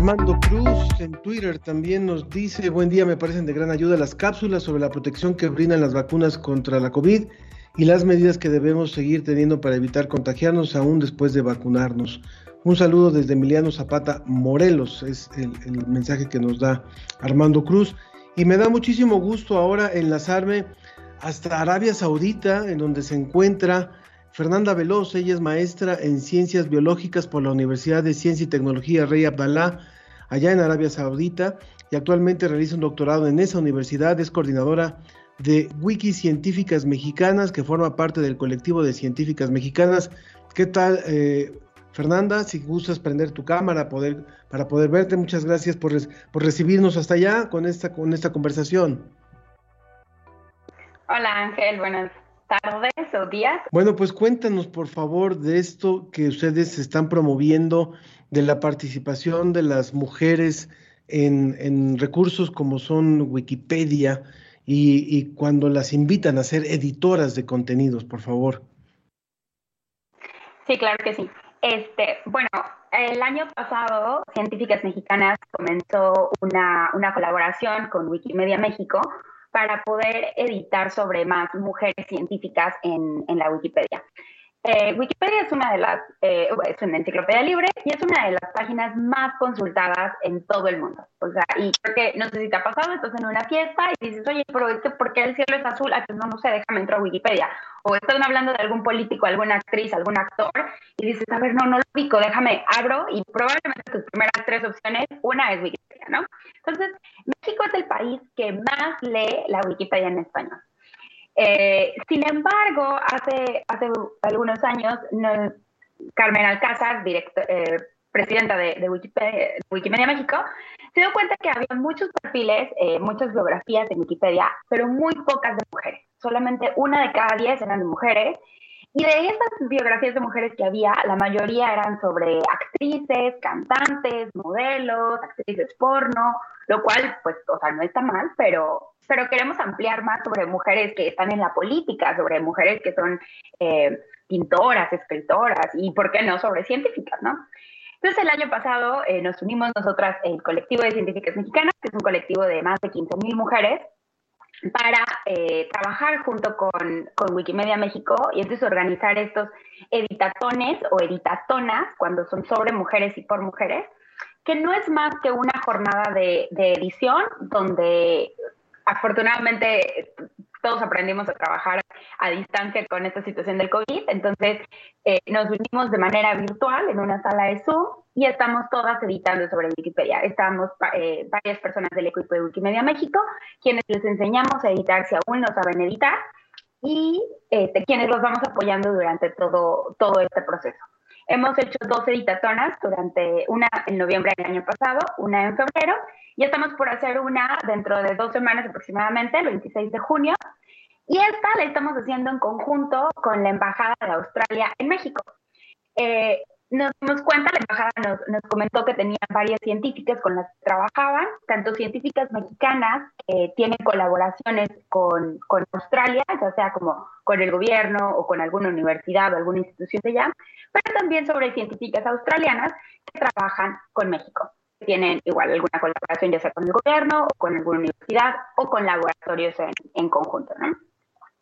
Armando Cruz en Twitter también nos dice, buen día, me parecen de gran ayuda las cápsulas sobre la protección que brindan las vacunas contra la COVID y las medidas que debemos seguir teniendo para evitar contagiarnos aún después de vacunarnos. Un saludo desde Emiliano Zapata Morelos, es el, mensaje que nos da Armando Cruz. Y me da muchísimo gusto ahora enlazarme hasta Arabia Saudita, en donde se encuentra Fernanda Veloz, ella es maestra en ciencias biológicas por la Universidad de Ciencia y Tecnología Rey Abdalá, allá en Arabia Saudita, y actualmente realiza un doctorado en esa universidad, es coordinadora de Wiki Científicas Mexicanas, que forma parte del colectivo de científicas mexicanas. ¿Qué tal, eh, Fernanda? Si gustas prender tu cámara poder, para poder verte, muchas gracias por, por recibirnos hasta allá con esta, con esta conversación. Hola Ángel, buenas tardes o días. Bueno, pues cuéntanos por favor de esto que ustedes están promoviendo, de la participación de las mujeres en, en recursos como son Wikipedia y, y, cuando las invitan a ser editoras de contenidos, por favor. Sí, claro que sí. Este, bueno, el año pasado Científicas Mexicanas comenzó una, una colaboración con Wikimedia México para poder editar sobre más mujeres científicas en, en la Wikipedia. Eh, Wikipedia es una de las, eh, es una enciclopedia libre y es una de las páginas más consultadas en todo el mundo. O sea, y creo que, no sé si te ha pasado, estás en una fiesta y dices, oye, pero es que ¿por qué el cielo es azul? Ah, pues no, no sé, déjame entrar a Wikipedia. O están hablando de algún político, alguna actriz, algún actor y dices, a ver, no, no lo ubico, déjame, abro y probablemente tus primeras tres opciones, una es Wikipedia, ¿no? Entonces, México es el país que más lee la Wikipedia en español. Eh, sin embargo, hace, algunos años, Carmen Alcázar, eh, presidenta de, Wikipedia, Wikimedia, México, se dio cuenta que había muchos perfiles, eh, muchas biografías en Wikipedia, pero muy pocas de mujeres. Solamente una de cada diez eran de mujeres. Y de esas biografías de mujeres que había, la mayoría eran sobre actrices, cantantes, modelos, actrices porno, lo cual, pues, o sea, no está mal, pero, pero queremos ampliar más sobre mujeres que están en la política, sobre mujeres que son eh, pintoras, escritoras y, ¿por qué no?, sobre científicas, ¿no? Entonces, el año pasado eh, nos unimos nosotras, el colectivo de científicas mexicanas, que es un colectivo de más de 15 mil mujeres, para eh, trabajar junto con, con, Wikimedia México y entonces organizar estos editatones o editatonas cuando son sobre mujeres y por mujeres, que no es más que una jornada de, de edición donde afortunadamente todos aprendimos a trabajar a distancia con esta situación del COVID, entonces eh, nos unimos de manera virtual en una sala de Zoom y estamos todas editando sobre Wikipedia. Estamos eh, varias personas del equipo de Wikimedia México, quienes les enseñamos a editar si aún no saben editar y este, quienes los vamos apoyando durante todo, todo este proceso. Hemos hecho dos editatonas durante una en noviembre del año pasado, una en febrero, y estamos por hacer una dentro de dos semanas aproximadamente, el 26 de junio, y esta la estamos haciendo en conjunto con la Embajada de Australia en México. Eh, nos dimos cuenta, la embajada nos, nos, comentó que tenían varias científicas con las que trabajaban, tanto científicas mexicanas que tienen colaboraciones con, con, Australia, ya sea como con el gobierno o con alguna universidad o alguna institución de allá, pero también sobre científicas australianas que trabajan con México. Tienen igual alguna colaboración ya sea con el gobierno o con alguna universidad o con laboratorios en, en conjunto, ¿no?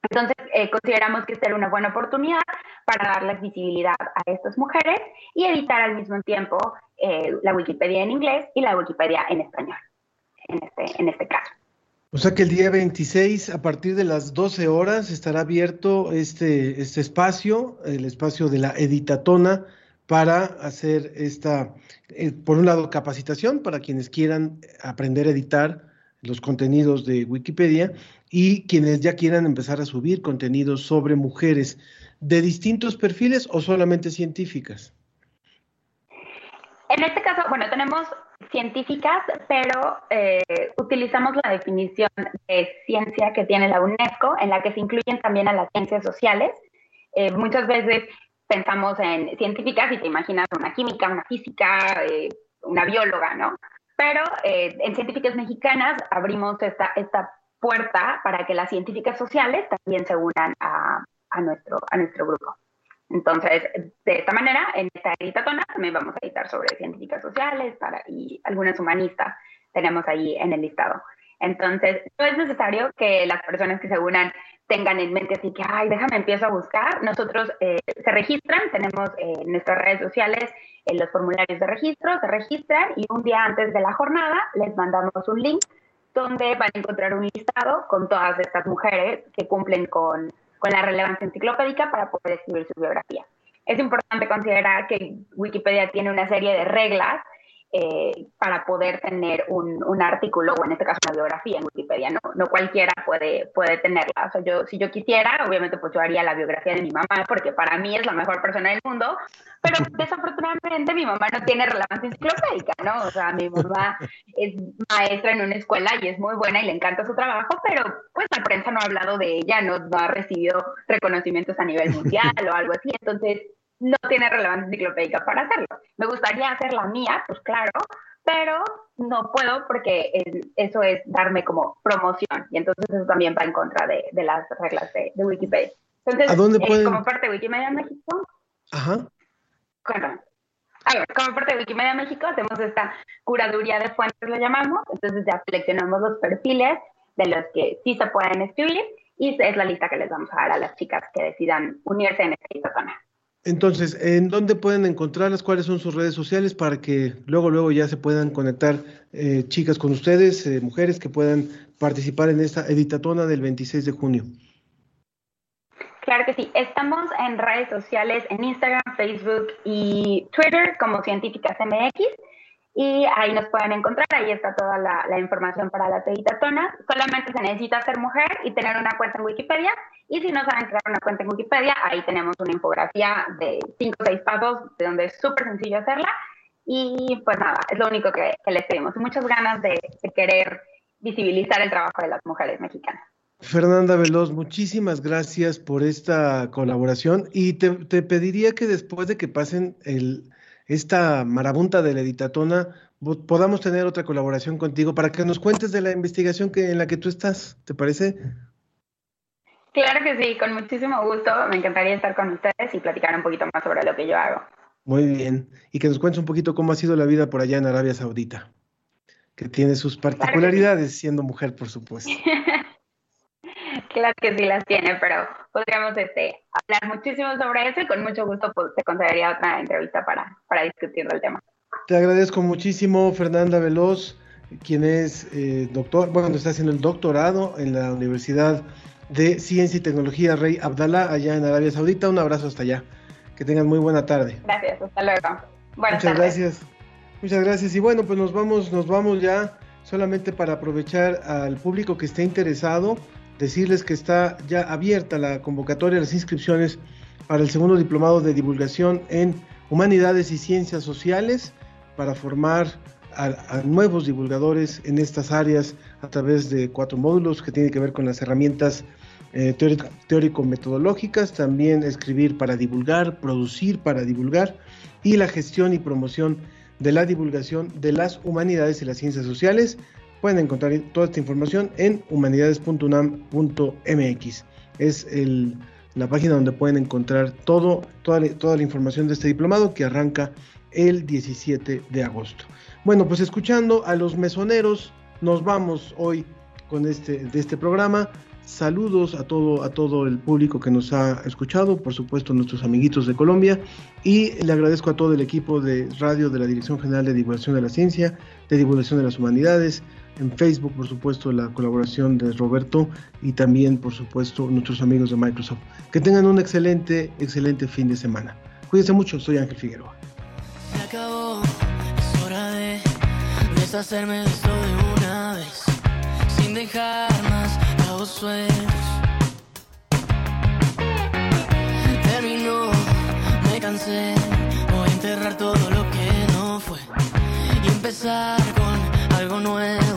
Entonces, eh, consideramos que esta era una buena oportunidad para darles visibilidad a estas mujeres y editar al mismo tiempo eh, la Wikipedia en inglés y la Wikipedia en español, en este, en este caso. O sea que el día 26, a partir de las 12 horas, estará abierto este, este espacio, el espacio de la editatona, para hacer esta, eh, por un lado, capacitación para quienes quieran aprender a editar los contenidos de Wikipedia y quienes ya quieran empezar a subir contenidos sobre mujeres de distintos perfiles o solamente científicas. En este caso, bueno, tenemos científicas, pero eh, utilizamos la definición de ciencia que tiene la UNESCO, en la que se incluyen también a las ciencias sociales. Eh, muchas veces pensamos en científicas y te imaginas una química, una física, eh, una bióloga, ¿no? Pero en científicas mexicanas abrimos esta, esta puerta para que las científicas sociales también se unan a, a, nuestro, a nuestro grupo. Entonces, de esta manera, en esta editatona también vamos a editar sobre científicas sociales para, y algunas humanistas tenemos ahí en el listado. Entonces, no es necesario que las personas que se unan tengan en mente así que, ay, déjame empiezo a buscar. Nosotros eh, se registran, tenemos eh, en nuestras redes sociales en los formularios de registro, se registran y un día antes de la jornada les mandamos un link donde van a encontrar un listado con todas estas mujeres que cumplen con, con la relevancia enciclopédica para poder escribir su biografía. Es importante considerar que Wikipedia tiene una serie de reglas eh, para poder tener un, un, artículo, o en este caso una biografía en Wikipedia, no, no cualquiera puede, puede tenerla. O sea, yo, si yo quisiera, obviamente pues yo haría la biografía de mi mamá, porque para mí es la mejor persona del mundo, pero desafortunadamente mi mamá no tiene relevancia enciclopédica, ¿no? O sea, mi mamá es maestra en una escuela y es muy buena y le encanta su trabajo, pero pues la prensa no ha hablado de ella, no, no ha recibido reconocimientos a nivel mundial o algo así, entonces no tiene relevancia enciclopédica para hacerlo. Me gustaría hacer la mía, pues claro, pero no puedo porque eso es darme como promoción y entonces eso también va en contra de, las reglas de, Wikipedia. Entonces, ¿A dónde eh, como parte de Wikimedia México, Ajá. cuéntame. A ver, como parte de Wikimedia México hacemos esta curaduría de fuentes, lo llamamos, entonces ya seleccionamos los perfiles de los que sí se pueden escribir y es la lista que les vamos a dar a las chicas que decidan unirse en esta zona. Entonces, ¿en dónde pueden encontrarlas? ¿Cuáles son sus redes sociales para que luego, luego ya se puedan conectar eh, chicas con ustedes, eh, mujeres que puedan participar en esta editatona del 26 de junio? Claro que sí. Estamos en redes sociales, en Instagram, Facebook y Twitter como Científicas MX y ahí nos pueden encontrar, ahí está toda la, información para las editatonas. Solamente se necesita ser mujer y tener una cuenta en Wikipedia, y si no saben crear una cuenta en Wikipedia, ahí tenemos una infografía de 5 o 6 pasos, de donde es súper sencillo hacerla, y pues nada, es lo único que, les pedimos. Muchas ganas de, querer visibilizar el trabajo de las mujeres mexicanas. Fernanda Veloz, muchísimas gracias por esta colaboración y te, te pediría que después de que pasen el esta marabunta de la editatona, podamos tener otra colaboración contigo para que nos cuentes de la investigación que, en la que tú estás, ¿te parece? Claro que sí, con muchísimo gusto. Me encantaría estar con ustedes y platicar un poquito más sobre lo que yo hago. Muy bien. Y que nos cuentes un poquito cómo ha sido la vida por allá en Arabia Saudita, que tiene sus particularidades siendo mujer, por supuesto. Claro que sí las tiene, pero podríamos este, hablar muchísimo sobre eso y con mucho gusto pues, te concedería otra entrevista para, para discutir el tema. Te agradezco muchísimo, Fernanda Veloz, quien es eh, doctor, bueno, está haciendo el doctorado en la Universidad de Ciencia y Tecnología Rey Abdallah, allá en Arabia Saudita. Un abrazo hasta allá. Que tengan muy buena tarde. Gracias, hasta luego. Buenas Muchas gracias. Muchas gracias. Y bueno, pues nos vamos, nos vamos ya solamente para aprovechar al público que esté interesado decirles que está ya abierta la convocatoria las inscripciones para el segundo diplomado de divulgación en Humanidades y Ciencias Sociales para formar a, nuevos divulgadores en estas áreas a través de cuatro módulos que tienen que ver con las herramientas eh, teórico-metodológicas, también escribir para divulgar, producir para divulgar y la gestión y promoción de la divulgación de las humanidades y las ciencias sociales. Pueden encontrar toda esta información en humanidades.unam.mx. Es la página donde pueden encontrar todo, toda, toda la información de este diplomado que arranca el 17 de agosto. Bueno, pues escuchando a los mesoneros, nos vamos hoy con este, de este programa. Saludos a todo, a todo el público que nos ha escuchado, por supuesto nuestros amiguitos de Colombia, y le agradezco a todo el equipo de radio de la Dirección General de Divulgación de la Ciencia, de Divulgación de las Humanidades, en Facebook, por supuesto, la colaboración de Roberto y también, por supuesto, nuestros amigos de Microsoft. Que tengan un excelente, excelente fin de semana. Cuídense mucho, soy Ángel Figueroa. Se acabó, es hora de deshacerme de esto de una vez, sin dejar más los sueños. Terminó, me cansé, voy a enterrar todo lo que no fue y empezar con algo nuevo.